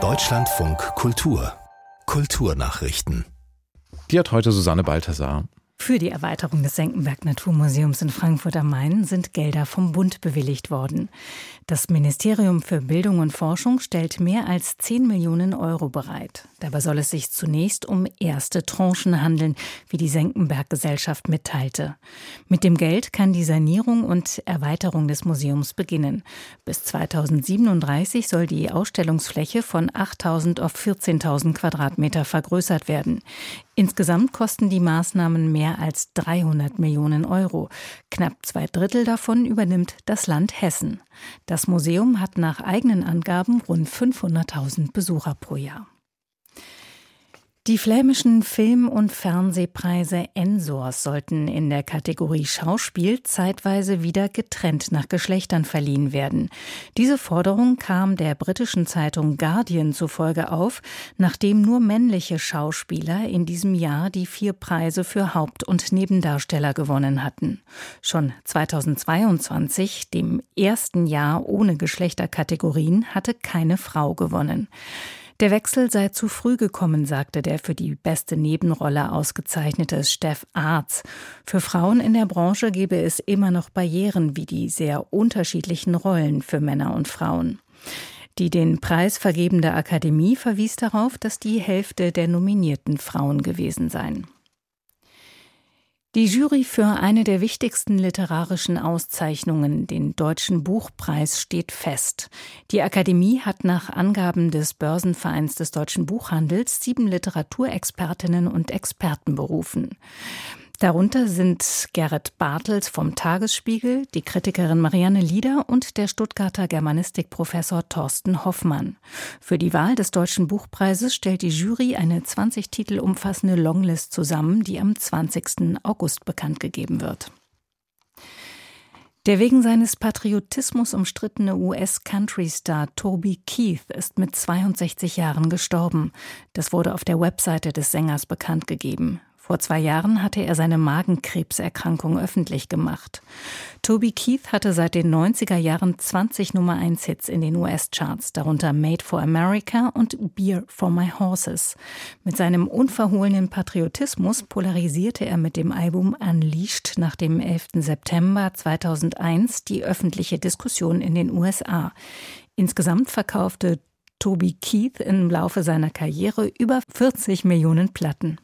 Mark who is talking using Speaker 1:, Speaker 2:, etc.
Speaker 1: Deutschlandfunk Kultur Kulturnachrichten.
Speaker 2: Die hat heute Susanne Balthasar.
Speaker 3: Für die Erweiterung des Senckenberg Naturmuseums in Frankfurt am Main sind Gelder vom Bund bewilligt worden. Das Ministerium für Bildung und Forschung stellt mehr als 10 Millionen Euro bereit. Dabei soll es sich zunächst um erste Tranchen handeln, wie die Senckenberg Gesellschaft mitteilte. Mit dem Geld kann die Sanierung und Erweiterung des Museums beginnen. Bis 2037 soll die Ausstellungsfläche von 8000 auf 14.000 Quadratmeter vergrößert werden. Insgesamt kosten die Maßnahmen mehr als 300 Millionen Euro. Knapp zwei Drittel davon übernimmt das Land Hessen. Das Museum hat nach eigenen Angaben rund 500.000 Besucher pro Jahr. Die flämischen Film- und Fernsehpreise Ensors sollten in der Kategorie Schauspiel zeitweise wieder getrennt nach Geschlechtern verliehen werden. Diese Forderung kam der britischen Zeitung Guardian zufolge auf, nachdem nur männliche Schauspieler in diesem Jahr die vier Preise für Haupt- und Nebendarsteller gewonnen hatten. Schon 2022, dem ersten Jahr ohne Geschlechterkategorien, hatte keine Frau gewonnen. Der Wechsel sei zu früh gekommen, sagte der für die beste Nebenrolle ausgezeichnete Steff Arz. Für Frauen in der Branche gebe es immer noch Barrieren wie die sehr unterschiedlichen Rollen für Männer und Frauen. Die den Preis vergebende Akademie verwies darauf, dass die Hälfte der nominierten Frauen gewesen seien. Die Jury für eine der wichtigsten literarischen Auszeichnungen, den Deutschen Buchpreis, steht fest. Die Akademie hat nach Angaben des Börsenvereins des deutschen Buchhandels sieben Literaturexpertinnen und Experten berufen. Darunter sind Gerrit Bartels vom Tagesspiegel, die Kritikerin Marianne Lieder und der Stuttgarter Germanistikprofessor Thorsten Hoffmann. Für die Wahl des Deutschen Buchpreises stellt die Jury eine 20 Titel umfassende Longlist zusammen, die am 20. August bekannt gegeben wird. Der wegen seines Patriotismus umstrittene US-Country-Star Toby Keith ist mit 62 Jahren gestorben. Das wurde auf der Webseite des Sängers bekannt gegeben. Vor zwei Jahren hatte er seine Magenkrebserkrankung öffentlich gemacht. Toby Keith hatte seit den 90er Jahren 20 Nummer 1 Hits in den US-Charts, darunter Made for America und Beer for My Horses. Mit seinem unverhohlenen Patriotismus polarisierte er mit dem Album Unleashed nach dem 11. September 2001 die öffentliche Diskussion in den USA. Insgesamt verkaufte Toby Keith im Laufe seiner Karriere über 40 Millionen Platten.